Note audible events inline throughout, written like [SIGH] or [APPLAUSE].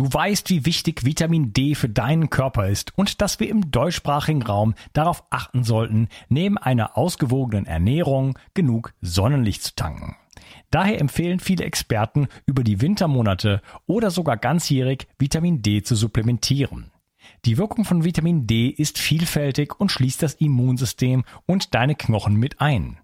Du weißt, wie wichtig Vitamin D für deinen Körper ist und dass wir im deutschsprachigen Raum darauf achten sollten, neben einer ausgewogenen Ernährung genug Sonnenlicht zu tanken. Daher empfehlen viele Experten, über die Wintermonate oder sogar ganzjährig Vitamin D zu supplementieren. Die Wirkung von Vitamin D ist vielfältig und schließt das Immunsystem und deine Knochen mit ein.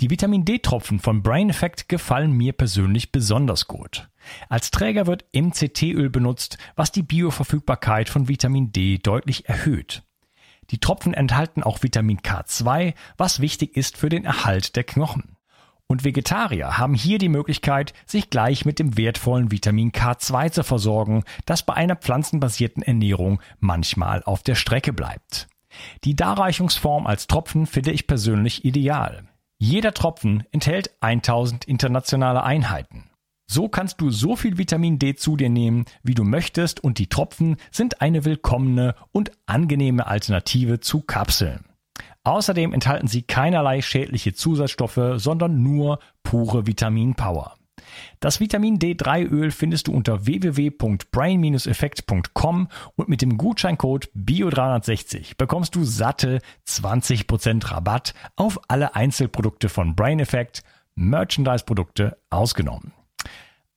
Die Vitamin D-Tropfen von Brain Effect gefallen mir persönlich besonders gut. Als Träger wird MCT-Öl benutzt, was die Bioverfügbarkeit von Vitamin D deutlich erhöht. Die Tropfen enthalten auch Vitamin K2, was wichtig ist für den Erhalt der Knochen. Und Vegetarier haben hier die Möglichkeit, sich gleich mit dem wertvollen Vitamin K2 zu versorgen, das bei einer pflanzenbasierten Ernährung manchmal auf der Strecke bleibt. Die Darreichungsform als Tropfen finde ich persönlich ideal. Jeder Tropfen enthält 1000 internationale Einheiten. So kannst du so viel Vitamin D zu dir nehmen, wie du möchtest und die Tropfen sind eine willkommene und angenehme Alternative zu Kapseln. Außerdem enthalten sie keinerlei schädliche Zusatzstoffe, sondern nur pure Vitaminpower. Das Vitamin D3-Öl findest du unter www.brain-effekt.com und mit dem Gutscheincode BIO360 bekommst du satte 20% Rabatt auf alle Einzelprodukte von Brain Effect, Merchandise-Produkte ausgenommen.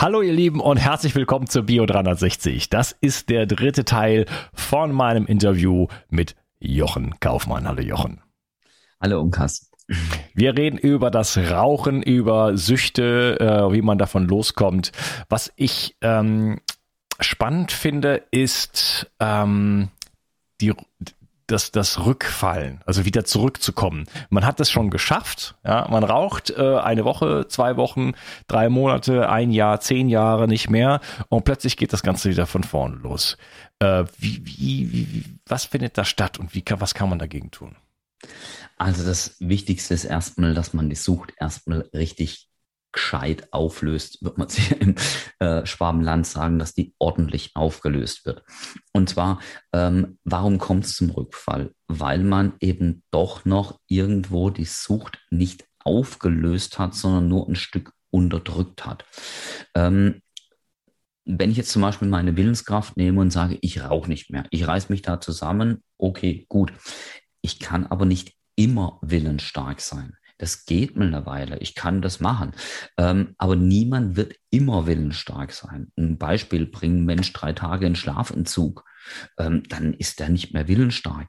Hallo ihr Lieben und herzlich willkommen zur Bio 360. Das ist der dritte Teil von meinem Interview mit Jochen Kaufmann. Hallo Jochen. Hallo Unkas. Wir reden über das Rauchen, über Süchte, äh, wie man davon loskommt. Was ich ähm, spannend finde, ist ähm, die, das, das Rückfallen, also wieder zurückzukommen. Man hat das schon geschafft, ja, man raucht äh, eine Woche, zwei Wochen, drei Monate, ein Jahr, zehn Jahre nicht mehr und plötzlich geht das Ganze wieder von vorne los. Äh, wie, wie, wie, was findet da statt und wie was kann man dagegen tun? Also das Wichtigste ist erstmal, dass man die Sucht erstmal richtig gescheit auflöst, wird man [LAUGHS] sich im äh, Schwabenland sagen, dass die ordentlich aufgelöst wird. Und zwar, ähm, warum kommt es zum Rückfall? Weil man eben doch noch irgendwo die Sucht nicht aufgelöst hat, sondern nur ein Stück unterdrückt hat. Ähm, wenn ich jetzt zum Beispiel meine Willenskraft nehme und sage, ich rauche nicht mehr, ich reiß mich da zusammen, okay, gut. Ich kann aber nicht immer willensstark sein. Das geht mittlerweile. Ich kann das machen. Ähm, aber niemand wird immer willensstark sein. Ein Beispiel bringen Mensch drei Tage in Schlafentzug. Ähm, dann ist er nicht mehr willensstark.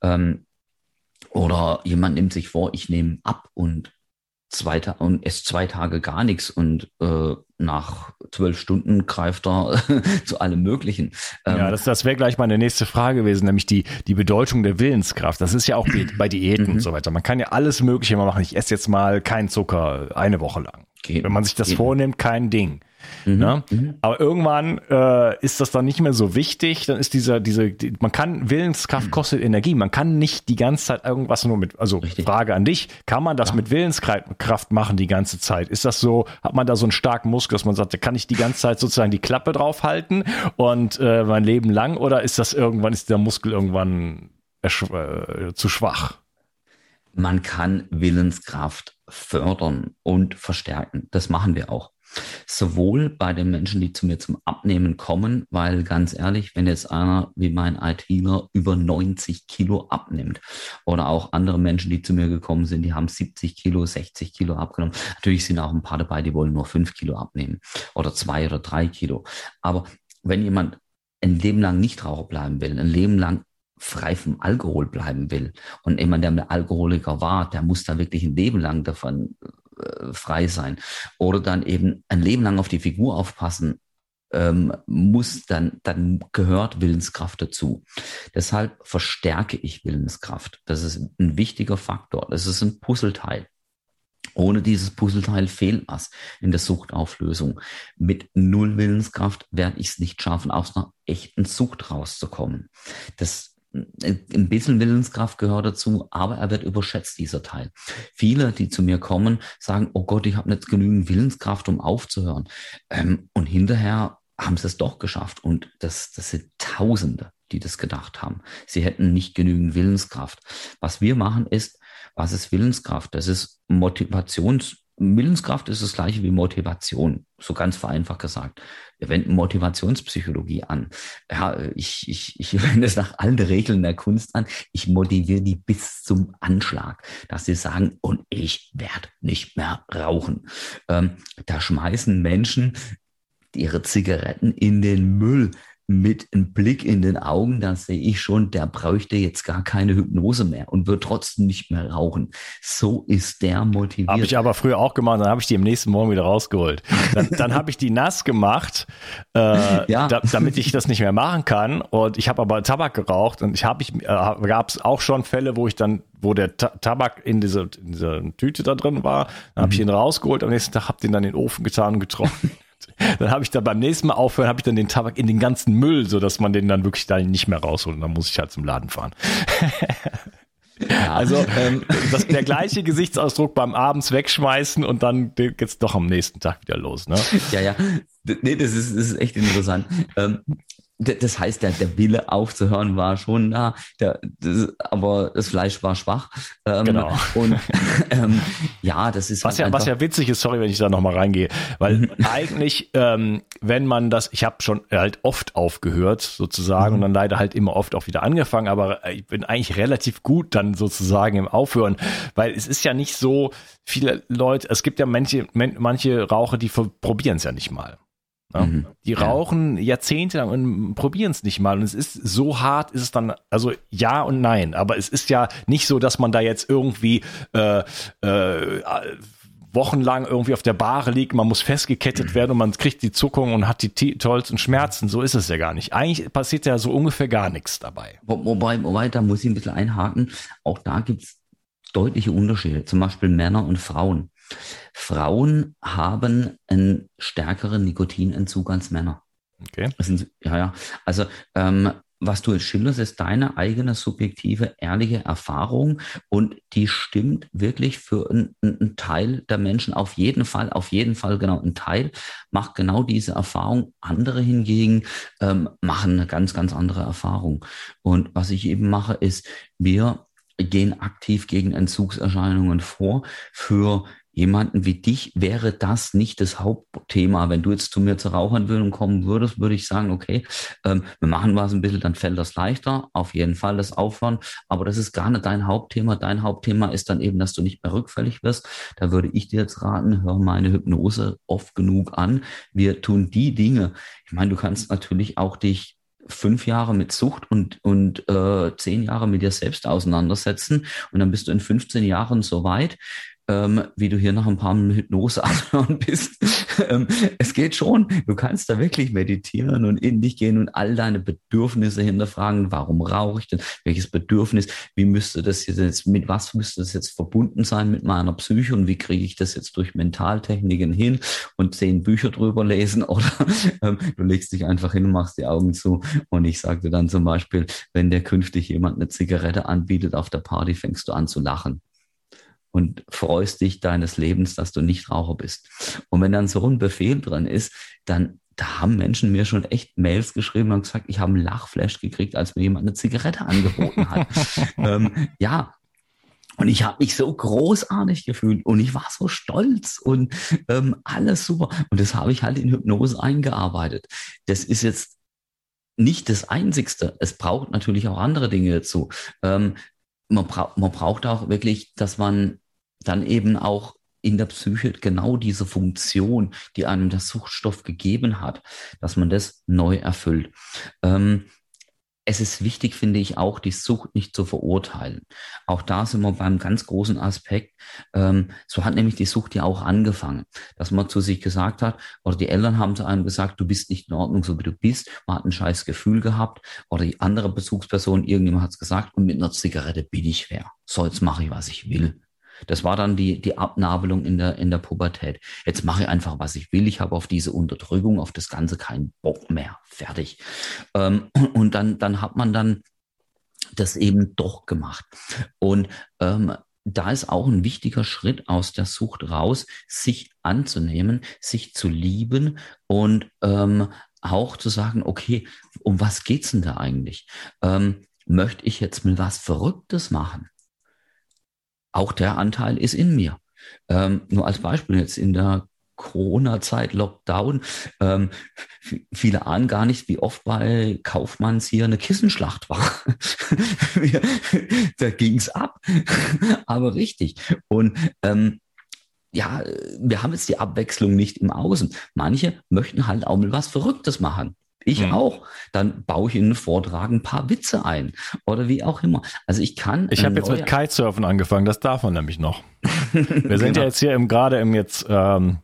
Ähm, oder jemand nimmt sich vor, ich nehme ab und zwei und esse zwei Tage gar nichts und äh, nach zwölf Stunden greift er [LAUGHS] zu allem Möglichen. Ähm, ja, das, das wäre gleich meine nächste Frage gewesen, nämlich die, die Bedeutung der Willenskraft. Das ist ja auch bei Diäten und mhm. so weiter. Man kann ja alles Mögliche mal machen. Ich esse jetzt mal keinen Zucker eine Woche lang. Geht, Wenn man sich das geht. vornimmt, kein Ding. Mhm, ne? Mhm. Aber irgendwann äh, ist das dann nicht mehr so wichtig. Dann ist dieser, diese, die, man kann, Willenskraft mhm. kostet Energie. Man kann nicht die ganze Zeit irgendwas nur mit, also Richtig. Frage an dich, kann man das ja. mit Willenskraft machen die ganze Zeit? Ist das so, hat man da so einen starken Muskel, dass man sagt, da kann ich die ganze Zeit sozusagen die Klappe drauf halten und äh, mein Leben lang? Oder ist das irgendwann, ist der Muskel irgendwann äh, zu schwach? Man kann Willenskraft fördern und verstärken. Das machen wir auch. Sowohl bei den Menschen, die zu mir zum Abnehmen kommen, weil ganz ehrlich, wenn jetzt einer wie mein ITler über 90 Kilo abnimmt oder auch andere Menschen, die zu mir gekommen sind, die haben 70 Kilo, 60 Kilo abgenommen. Natürlich sind auch ein paar dabei, die wollen nur 5 Kilo abnehmen oder 2 oder 3 Kilo. Aber wenn jemand ein Leben lang nicht Raucher bleiben will, ein Leben lang frei vom Alkohol bleiben will. Und jemand, der ein Alkoholiker war, der muss da wirklich ein Leben lang davon äh, frei sein. Oder dann eben ein Leben lang auf die Figur aufpassen, ähm, muss dann, dann gehört Willenskraft dazu. Deshalb verstärke ich Willenskraft. Das ist ein wichtiger Faktor. Das ist ein Puzzleteil. Ohne dieses Puzzleteil fehlt was in der Suchtauflösung. Mit null Willenskraft werde ich es nicht schaffen, aus einer echten Sucht rauszukommen. Das ein bisschen Willenskraft gehört dazu, aber er wird überschätzt, dieser Teil. Viele, die zu mir kommen, sagen, oh Gott, ich habe nicht genügend Willenskraft, um aufzuhören. Ähm, und hinterher haben sie es doch geschafft. Und das, das sind Tausende, die das gedacht haben. Sie hätten nicht genügend Willenskraft. Was wir machen ist, was ist Willenskraft? Das ist Motivations, Willenskraft ist das gleiche wie Motivation, so ganz vereinfacht gesagt. Wir wenden Motivationspsychologie an. Ja, ich, ich, ich [LAUGHS] wende es nach allen Regeln der Kunst an. Ich motiviere die bis zum Anschlag, dass sie sagen, und ich werde nicht mehr rauchen. Ähm, da schmeißen Menschen ihre Zigaretten in den Müll mit einem Blick in den Augen, da sehe ich schon, der bräuchte jetzt gar keine Hypnose mehr und wird trotzdem nicht mehr rauchen. So ist der motiviert. Habe ich aber früher auch gemacht, dann habe ich die am nächsten Morgen wieder rausgeholt. Dann, dann habe ich die nass gemacht, äh, [LAUGHS] ja. da, damit ich das nicht mehr machen kann. Und ich habe aber Tabak geraucht und ich habe ich äh, gab es auch schon Fälle, wo ich dann wo der Ta Tabak in dieser, in dieser Tüte da drin war, dann habe ich mhm. ihn rausgeholt, am nächsten Tag habe den dann in den Ofen getan und getrocknet. [LAUGHS] dann habe ich dann beim nächsten Mal aufhören, habe ich dann den Tabak in den ganzen Müll, so dass man den dann wirklich da nicht mehr rausholt. Und dann muss ich halt zum Laden fahren. Ja. Also ähm, das, der gleiche Gesichtsausdruck beim abends wegschmeißen und dann geht's doch am nächsten Tag wieder los. Ne? Ja, ja. Nee, das ist, das ist echt interessant. Ähm, das heißt, der, der Wille aufzuhören war schon da, der, das, aber das Fleisch war schwach. Ähm, genau. Und [LAUGHS] ähm, ja, das ist was halt ja was ja witzig ist. Sorry, wenn ich da noch mal reingehe, weil mhm. [LAUGHS] eigentlich, ähm, wenn man das, ich habe schon halt oft aufgehört sozusagen mhm. und dann leider halt immer oft auch wieder angefangen, aber ich bin eigentlich relativ gut dann sozusagen im Aufhören, weil es ist ja nicht so viele Leute. Es gibt ja manche manche Raucher, die probieren es ja nicht mal. Ja? Mhm. Die rauchen jahrzehntelang und probieren es nicht mal. Und es ist so hart, ist es dann, also ja und nein. Aber es ist ja nicht so, dass man da jetzt irgendwie äh, äh, wochenlang irgendwie auf der Bahre liegt, man muss festgekettet werden und man kriegt die Zuckung und hat die tollsten Schmerzen. So ist es ja gar nicht. Eigentlich passiert ja so ungefähr gar nichts dabei. Wobei, wobei da muss ich ein bisschen einhaken. Auch da gibt es deutliche Unterschiede. Zum Beispiel Männer und Frauen. Frauen haben einen stärkeren Nikotinentzug als Männer. Okay. Sind, ja, ja. Also ähm, was du jetzt schilderst, ist deine eigene subjektive, ehrliche Erfahrung und die stimmt wirklich für einen, Teil der Menschen auf jeden Fall, auf jeden Fall genau ein Teil macht genau diese Erfahrung. Andere hingegen ähm, machen eine ganz, ganz andere Erfahrung. Und was ich eben mache, ist, wir gehen aktiv gegen Entzugserscheinungen vor für jemanden wie dich wäre das nicht das Hauptthema. Wenn du jetzt zu mir zur Raucherentwöhnung kommen würdest, würde ich sagen, okay, ähm, wir machen was ein bisschen, dann fällt das leichter. Auf jeden Fall das Aufhören. Aber das ist gar nicht dein Hauptthema. Dein Hauptthema ist dann eben, dass du nicht mehr rückfällig wirst. Da würde ich dir jetzt raten, hör meine Hypnose oft genug an. Wir tun die Dinge. Ich meine, du kannst natürlich auch dich fünf Jahre mit Sucht und, und äh, zehn Jahre mit dir selbst auseinandersetzen und dann bist du in 15 Jahren so weit, ähm, wie du hier nach ein paar Hypnose [LAUGHS] anhören bist. ähm, es geht schon. Du kannst da wirklich meditieren und in dich gehen und all deine Bedürfnisse hinterfragen. Warum rauche ich denn? Welches Bedürfnis? Wie müsste das jetzt, mit was müsste das jetzt verbunden sein mit meiner Psyche und wie kriege ich das jetzt durch Mentaltechniken hin und zehn Bücher drüber lesen [LAUGHS] oder ähm, du legst dich einfach hin und machst die Augen zu und ich sagte dann zum Beispiel, wenn der künftig jemand eine Zigarette anbietet auf der Party, fängst du an zu lachen und freust dich deines Lebens, dass du nicht Raucher bist. Und wenn dann so ein Befehl drin ist, dann da haben Menschen mir schon echt Mails geschrieben und gesagt, ich habe einen Lachflash gekriegt, als mir jemand eine Zigarette angeboten hat. [LAUGHS] ähm, ja, und ich habe mich so großartig gefühlt und ich war so stolz und ähm, alles super. Und das habe ich halt in Hypnose eingearbeitet. Das ist jetzt nicht das Einzigste. Es braucht natürlich auch andere Dinge dazu. Ähm, man, bra man braucht auch wirklich, dass man dann eben auch in der Psyche genau diese Funktion, die einem der Suchtstoff gegeben hat, dass man das neu erfüllt. Ähm, es ist wichtig, finde ich, auch die Sucht nicht zu verurteilen. Auch da sind wir beim ganz großen Aspekt. Ähm, so hat nämlich die Sucht ja auch angefangen, dass man zu sich gesagt hat, oder die Eltern haben zu einem gesagt, du bist nicht in Ordnung, so wie du bist. Man hat ein scheiß Gefühl gehabt, oder die andere Bezugsperson, irgendjemand hat es gesagt, und mit einer Zigarette bin ich wer. So, jetzt mache ich, was ich will. Das war dann die, die Abnabelung in der, in der Pubertät. Jetzt mache ich einfach, was ich will. Ich habe auf diese Unterdrückung, auf das Ganze keinen Bock mehr. Fertig. Ähm, und dann, dann hat man dann das eben doch gemacht. Und ähm, da ist auch ein wichtiger Schritt aus der Sucht raus, sich anzunehmen, sich zu lieben und ähm, auch zu sagen, okay, um was geht's denn da eigentlich? Ähm, möchte ich jetzt mal was Verrücktes machen? Auch der Anteil ist in mir. Ähm, nur als Beispiel jetzt in der Corona-Zeit, Lockdown. Ähm, viele ahnen gar nicht, wie oft bei Kaufmanns hier eine Kissenschlacht war. [LAUGHS] da ging's ab. [LAUGHS] Aber richtig. Und ähm, ja, wir haben jetzt die Abwechslung nicht im Außen. Manche möchten halt auch mal was Verrücktes machen. Ich mhm. auch. Dann baue ich in einen Vortrag ein paar Witze ein oder wie auch immer. Also ich kann. Ich habe jetzt mit Kitesurfen angefangen, das darf man nämlich noch. [LAUGHS] Wir sind genau. ja jetzt hier im, gerade im jetzt ähm,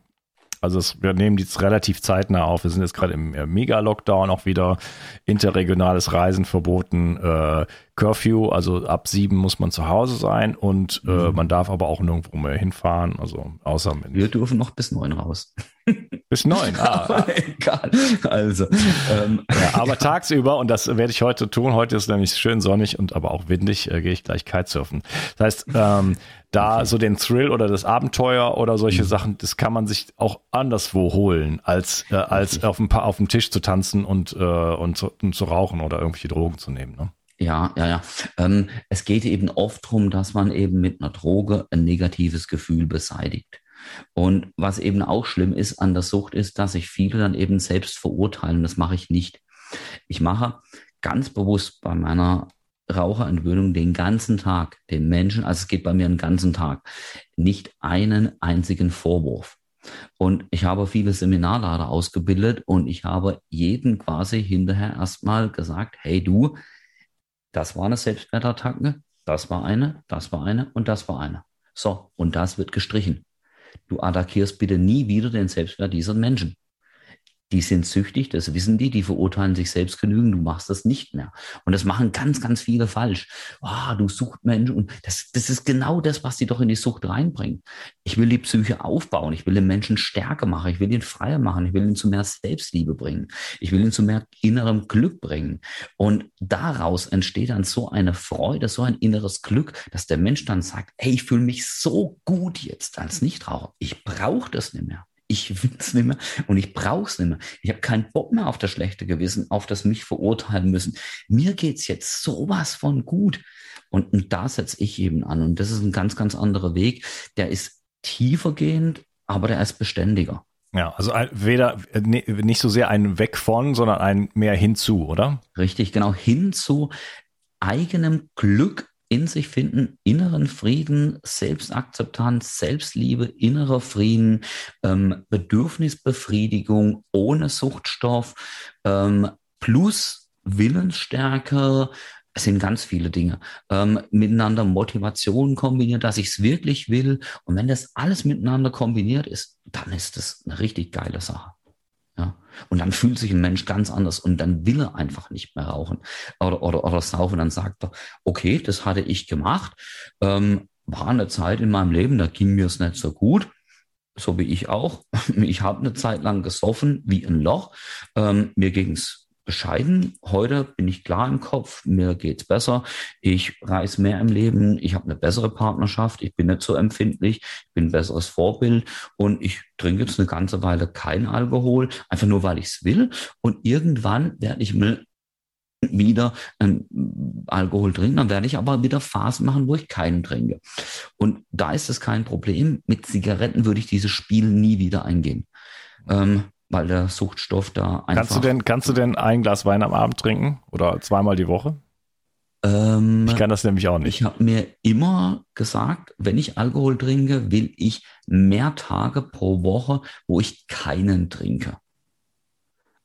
also es, wir nehmen die jetzt relativ zeitnah auf. Wir sind jetzt gerade im äh, Mega-Lockdown, auch wieder interregionales Reisen verboten, äh, Curfew, also ab sieben muss man zu Hause sein und äh, mhm. man darf aber auch nirgendwo mehr hinfahren, also außer mit. Wir dürfen noch bis neun raus. [LAUGHS] Bis neun, [LAUGHS] ah. egal. Also, ähm, ja, [LAUGHS] aber tagsüber, und das werde ich heute tun, heute ist nämlich schön sonnig und aber auch windig, äh, gehe ich gleich Kitesurfen. Das heißt, ähm, da okay. so den Thrill oder das Abenteuer oder solche mhm. Sachen, das kann man sich auch anderswo holen, als, äh, als auf dem, auf dem Tisch zu tanzen und, äh, und, zu, und zu rauchen oder irgendwelche Drogen zu nehmen. Ne? Ja, ja, ja. Ähm, es geht eben oft darum, dass man eben mit einer Droge ein negatives Gefühl beseitigt. Und was eben auch schlimm ist an der Sucht, ist, dass sich viele dann eben selbst verurteilen. Das mache ich nicht. Ich mache ganz bewusst bei meiner Raucherentwöhnung den ganzen Tag den Menschen, also es geht bei mir einen ganzen Tag, nicht einen einzigen Vorwurf. Und ich habe viele Seminarlader ausgebildet und ich habe jeden quasi hinterher erstmal gesagt, hey du, das war eine Selbstwertattacke, das war eine, das war eine und das war eine. So, und das wird gestrichen. Du attackierst bitte nie wieder den Selbstwert dieser Menschen die sind süchtig, das wissen die, die verurteilen sich selbst genügend, du machst das nicht mehr. Und das machen ganz, ganz viele falsch. Ah, du sucht Menschen und das, das ist genau das, was sie doch in die Sucht reinbringen. Ich will die Psyche aufbauen, ich will den Menschen stärker machen, ich will ihn freier machen, ich will ihn zu mehr Selbstliebe bringen, ich will ihn zu mehr innerem Glück bringen. Und daraus entsteht dann so eine Freude, so ein inneres Glück, dass der Mensch dann sagt, hey, ich fühle mich so gut jetzt als Nichtraucher. Ich brauche das nicht mehr ich will es nicht mehr und ich brauche es nicht mehr. Ich habe keinen Bock mehr auf das schlechte Gewissen, auf das mich verurteilen müssen. Mir geht es jetzt sowas von gut. Und, und da setze ich eben an. Und das ist ein ganz, ganz anderer Weg. Der ist tiefergehend, aber der ist beständiger. Ja, also weder nicht so sehr ein Weg von, sondern ein mehr hinzu, oder? Richtig, genau, hinzu eigenem Glück in sich finden, inneren Frieden, Selbstakzeptanz, Selbstliebe, innerer Frieden, ähm, Bedürfnisbefriedigung ohne Suchtstoff, ähm, plus Willensstärke, es sind ganz viele Dinge. Ähm, miteinander Motivation kombiniert, dass ich es wirklich will. Und wenn das alles miteinander kombiniert ist, dann ist das eine richtig geile Sache. Und dann fühlt sich ein Mensch ganz anders und dann will er einfach nicht mehr rauchen oder, oder, oder saufen. Dann sagt er, okay, das hatte ich gemacht. Ähm, war eine Zeit in meinem Leben, da ging mir es nicht so gut. So wie ich auch. [LAUGHS] Ich habe eine Zeit lang gesoffen wie ein Loch. Ähm, mir ging's bescheiden. Heute bin ich klar im Kopf, mir geht's besser. Ich reise mehr im Leben, ich habe eine bessere Partnerschaft, ich bin nicht so empfindlich, ich bin ein besseres Vorbild und ich trinke jetzt eine ganze Weile kein Alkohol, einfach nur weil ich es will. Und irgendwann werde ich mir wieder ähm, Alkohol trinken, dann werde ich aber wieder Phasen machen, wo ich keinen trinke. Und da ist es kein Problem. Mit Zigaretten würde ich dieses Spiel nie wieder eingehen. Ähm, weil der Suchtstoff da einfach. Kannst du denn, kannst du denn ein Glas Wein am Abend trinken oder zweimal die Woche? Ähm, ich kann das nämlich auch nicht. Ich habe mir immer gesagt, wenn ich Alkohol trinke, will ich mehr Tage pro Woche, wo ich keinen trinke.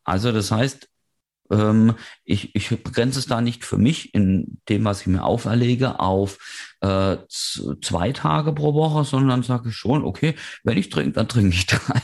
Also das heißt, ähm, ich, ich begrenze es da nicht für mich in dem, was ich mir auferlege, auf äh, zwei Tage pro Woche, sondern sage ich schon, okay, wenn ich trinke, dann trinke ich [LAUGHS] drei.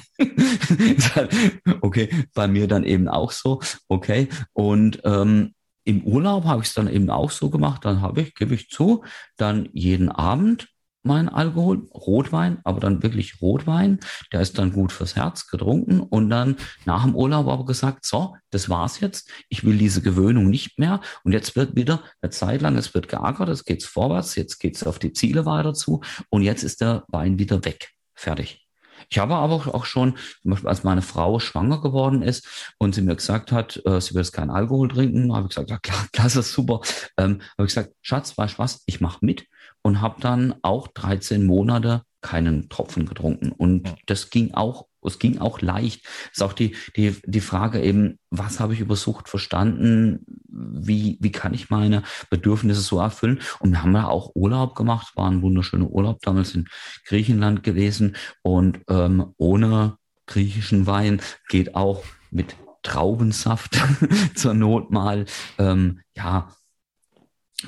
okay, bei mir dann eben auch so, okay. Und ähm, im Urlaub habe ich es dann eben auch so gemacht, dann habe ich, gebe ich zu, dann jeden Abend mein Alkohol, Rotwein, aber dann wirklich Rotwein. Der ist dann gut fürs Herz getrunken und dann nach dem Urlaub aber gesagt, so, das war's jetzt. Ich will diese Gewöhnung nicht mehr. Und jetzt wird wieder eine Zeit lang, es wird geackert, es geht's vorwärts, jetzt geht's auf die Ziele weiter zu und jetzt ist der Wein wieder weg. Fertig. Ich habe aber auch schon, zum Beispiel als meine Frau schwanger geworden ist und sie mir gesagt hat, äh, sie will jetzt keinen Alkohol trinken, habe ich gesagt, ja klar, [LAUGHS] klasse, super. Ähm, habe ich gesagt, Schatz, weißt du was, ich mache mit und habe dann auch 13 Monate keinen Tropfen getrunken. Und ja. das ging auch, es ging auch leicht. Es ist auch die, die, die Frage eben, was habe ich über Sucht verstanden? Wie, wie kann ich meine Bedürfnisse so erfüllen? Und wir haben ja auch Urlaub gemacht, war ein wunderschöner Urlaub damals in Griechenland gewesen. Und ähm, ohne griechischen Wein geht auch mit Traubensaft [LAUGHS] zur Not mal, ähm, ja,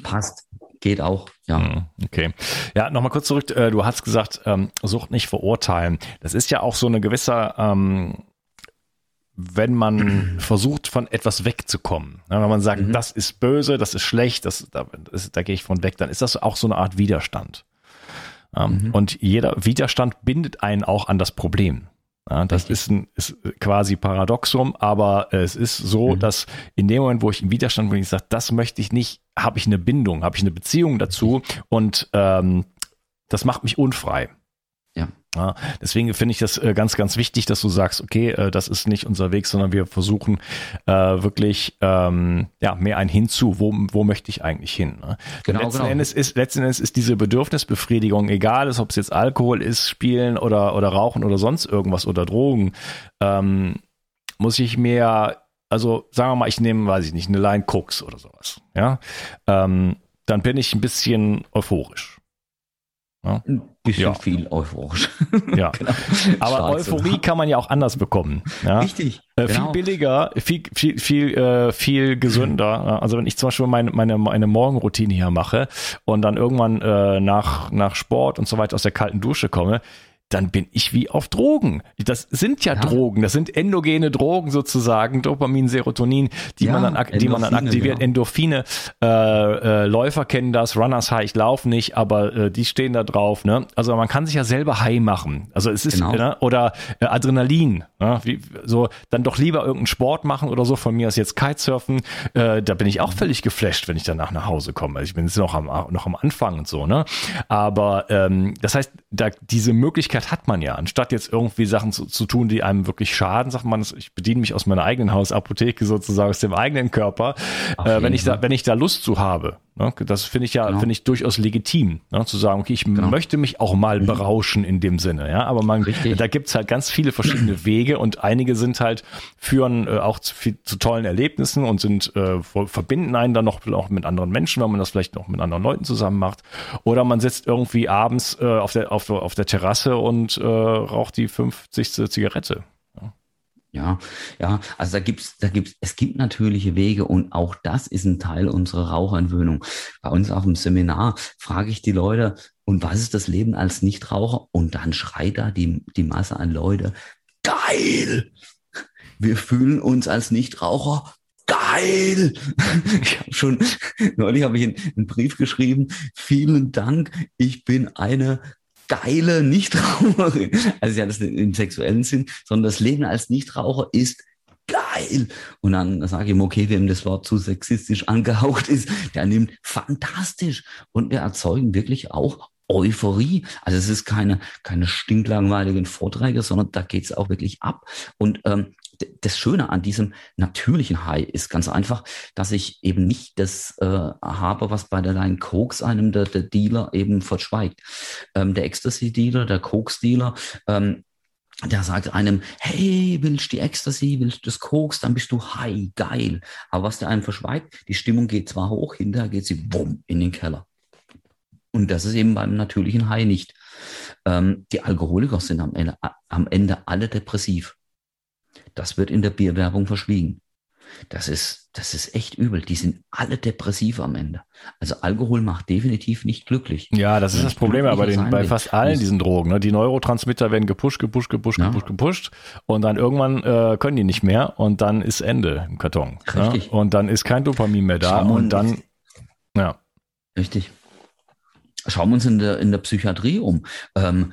passt geht auch, ja. Hm, okay. Ja, nochmal kurz zurück. Äh, du hast gesagt, ähm, Sucht nicht verurteilen. Das ist ja auch so eine gewisse, ähm, wenn man [CLEARS THROAT] versucht, von etwas wegzukommen. Ja, wenn man sagt, mhm. das ist böse, das ist schlecht, das, da, das, da gehe ich von weg, dann ist das auch so eine Art Widerstand. Ähm, mhm. Und jeder Widerstand bindet einen auch an das Problem. Ja, das ist, ein, ist quasi Paradoxum, aber es ist so, mhm. dass in dem Moment, wo ich im Widerstand bin, ich sage, das möchte ich nicht, habe ich eine Bindung, habe ich eine Beziehung dazu und ähm, das macht mich unfrei. Ja. deswegen finde ich das äh, ganz, ganz wichtig, dass du sagst, okay, äh, das ist nicht unser Weg, sondern wir versuchen äh, wirklich ähm, ja, mehr ein Hinzu, wo, wo möchte ich eigentlich hin. Ne? Genau, letzten, genau. Endes ist, letzten Endes ist diese Bedürfnisbefriedigung, egal ob es jetzt Alkohol ist, Spielen oder, oder Rauchen oder sonst irgendwas oder Drogen, ähm, muss ich mir, also sagen wir mal, ich nehme, weiß ich nicht, eine Line Cooks oder sowas, ja, ähm, dann bin ich ein bisschen euphorisch. Ja? Ein bisschen ja. viel euphorisch. [LAUGHS] Ja. [LAUGHS] genau. Aber Schwarze Euphorie kann man ja auch anders bekommen. Ja? Richtig. Äh, genau. Viel billiger, viel, viel, viel, äh, viel gesünder. Also wenn ich zum Beispiel meine, meine, meine Morgenroutine hier mache und dann irgendwann äh, nach, nach Sport und so weiter aus der kalten Dusche komme, dann bin ich wie auf Drogen. Das sind ja, ja, Drogen, das sind endogene Drogen sozusagen, Dopamin, Serotonin, die ja, man dann, die man dann aktiviert, ja. Endorphine. Äh, äh, Läufer kennen das, Runners High, ich laufe nicht, aber äh, die stehen da drauf. Ne? Also man kann sich ja selber high machen. Also es ist genau. ne? oder äh, Adrenalin. Ne? Wie, so dann doch lieber irgendeinen Sport machen oder so. Von mir aus jetzt Kitesurfen. Äh, da bin ich auch völlig geflasht, wenn ich danach nach Hause komme. Also ich bin jetzt noch am noch am Anfang und so. Ne? Aber ähm, das heißt, da diese Möglichkeit Möglichkeit hat man ja, anstatt jetzt irgendwie Sachen zu, zu tun, die einem wirklich schaden, sagt man, ich bediene mich aus meiner eigenen Hausapotheke sozusagen, aus dem eigenen Körper, äh, wenn ich da, wenn ich da Lust zu habe. Ne? Das finde ich ja, genau. finde ich durchaus legitim, ne? zu sagen, okay, ich genau. möchte mich auch mal mhm. berauschen in dem Sinne, ja, aber man, Richtig. da gibt's halt ganz viele verschiedene [CLEARS THROAT] Wege und einige sind halt, führen äh, auch zu, viel, zu tollen Erlebnissen und sind, äh, verbinden einen dann noch auch mit anderen Menschen, wenn man das vielleicht noch mit anderen Leuten zusammen macht. Oder man sitzt irgendwie abends äh, auf, der, auf, auf der Terrasse und äh, raucht die 50. Zigarette. Ja, ja, also da gibt's, da gibt's, es gibt natürliche Wege und auch das ist ein Teil unserer Rauchentwöhnung. Bei uns auf dem Seminar frage ich die Leute, und was ist das Leben als Nichtraucher? Und dann schreit da die, die Masse an Leute, geil! Wir fühlen uns als Nichtraucher geil. Ich habe schon, neulich habe ich einen Brief geschrieben, vielen Dank, ich bin eine geile Nichtraucherin. Also ja, das im sexuellen Sinn, sondern das Leben als Nichtraucher ist geil. Und dann sage ich ihm, okay, wem das Wort zu sexistisch angehaucht ist, der nimmt fantastisch. Und wir erzeugen wirklich auch Euphorie. Also es ist keine, keine stinklangweiligen Vorträge, sondern da geht's auch wirklich ab. Und ähm, das Schöne an diesem natürlichen High ist ganz einfach, dass ich eben nicht das äh, habe, was bei der Line Koks einem der, der Dealer eben verschweigt. Ähm, der Ecstasy-Dealer, der Koks-Dealer, ähm, der sagt einem, hey, willst du die Ecstasy, willst du das Koks, dann bist du high, geil. Aber was der einem verschweigt, die Stimmung geht zwar hoch, hinterher geht sie bumm in den Keller. Und das ist eben beim natürlichen High nicht. Ähm, die Alkoholiker sind am Ende, am Ende alle depressiv. Das wird in der Bierwerbung verschwiegen. Das ist, das ist echt übel. Die sind alle depressiv am Ende. Also Alkohol macht definitiv nicht glücklich. Ja, das ist das Problem bei, den, bei fast allen diesen Drogen. Ne? Die Neurotransmitter werden gepusht, gepusht, gepusht, ja. gepusht, gepusht. Und dann irgendwann äh, können die nicht mehr und dann ist Ende im Karton. Ne? Richtig. Ne? Und dann ist kein Dopamin mehr da Schauen und dann, ja. Richtig. Schauen wir uns in der, in der Psychiatrie um. Ähm,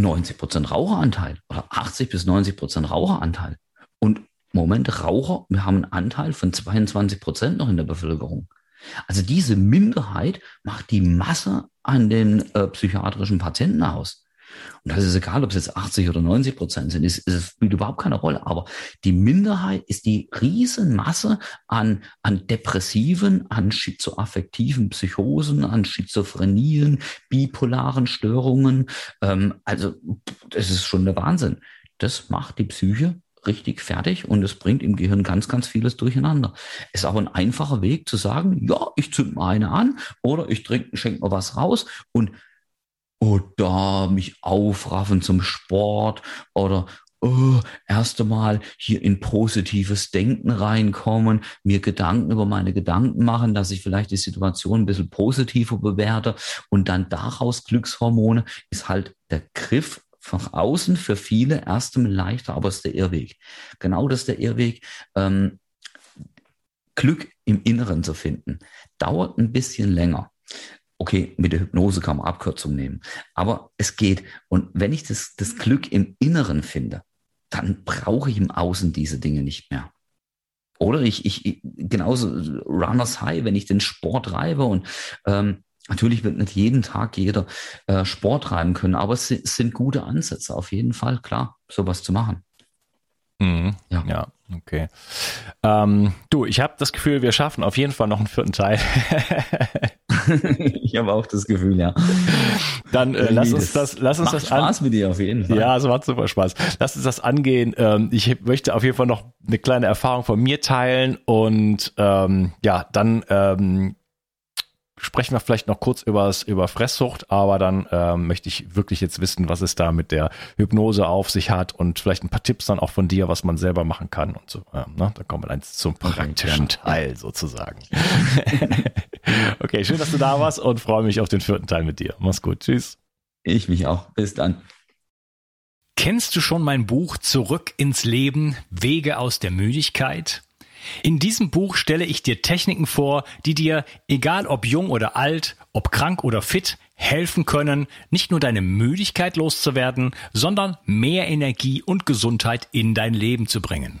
90 Prozent Raucheranteil oder 80 bis 90 Prozent Raucheranteil. Und Moment, Raucher, wir haben einen Anteil von 22 Prozent noch in der Bevölkerung. Also diese Minderheit macht die Masse an den äh, psychiatrischen Patienten aus. Und das ist egal, ob es jetzt 80 oder 90 Prozent sind, es, es spielt überhaupt keine Rolle. Aber die Minderheit ist die Riesenmasse an, an Depressiven, an schizoaffektiven Psychosen, an Schizophrenien, bipolaren Störungen. Ähm, also das ist schon der Wahnsinn. Das macht die Psyche richtig fertig und es bringt im Gehirn ganz, ganz vieles durcheinander. Ist aber ein einfacher Weg zu sagen, ja, ich zünd mal eine an oder ich trinke, schenke mal was raus und oder mich aufraffen zum Sport oder oh, erst einmal hier in positives Denken reinkommen, mir Gedanken über meine Gedanken machen, dass ich vielleicht die Situation ein bisschen positiver bewerte und dann daraus Glückshormone ist halt der Griff von außen für viele erst einmal leichter, aber es ist der Irrweg. Genau das ist der Irrweg. Ähm, Glück im Inneren zu finden, dauert ein bisschen länger. Okay, mit der Hypnose kann man Abkürzung nehmen, aber es geht. Und wenn ich das, das Glück im Inneren finde, dann brauche ich im Außen diese Dinge nicht mehr. Oder ich, ich, genauso Runners High, wenn ich den Sport treibe und ähm, Natürlich wird nicht jeden Tag jeder äh, Sport treiben können, aber es, es, sind gute Ansätze, auf jeden Fall, klar, sowas zu machen. Mhm. Ja. ja, okay. Ähm, du, ich habe das Gefühl, wir schaffen auf jeden Fall noch einen vierten Teil. [LAUGHS] [LAUGHS] ich habe auch das Gefühl, ja. Dann äh, lass uns das, lass uns macht das Spaß mit dir auf jeden Fall. Ja, es macht super Spaß. Lass uns das angehen. Ähm, ich möchte auf jeden Fall noch eine kleine Erfahrung von mir teilen und ähm, ja, dann ähm, sprechen wir vielleicht noch kurz übers, über Fresssucht, aber dann ähm, möchte ich wirklich jetzt wissen, was es da mit der Hypnose auf sich hat und vielleicht ein paar Tipps dann auch von dir, was man selber machen kann und so. Ähm, ne? Da kommen wir dann zum praktischen Teil sozusagen. [LAUGHS] [LAUGHS] okay, schön, dass du da warst und freue mich auf den vierten Teil mit dir. Mach's gut. Tschüss. Ich mich auch. Bis dann. Kennst du schon mein Buch Zurück ins Leben, Wege aus der Müdigkeit? In diesem Buch stelle ich dir Techniken vor, die dir, egal ob jung oder alt, ob krank oder fit, helfen können, nicht nur deine Müdigkeit loszuwerden, sondern mehr Energie und Gesundheit in dein Leben zu bringen.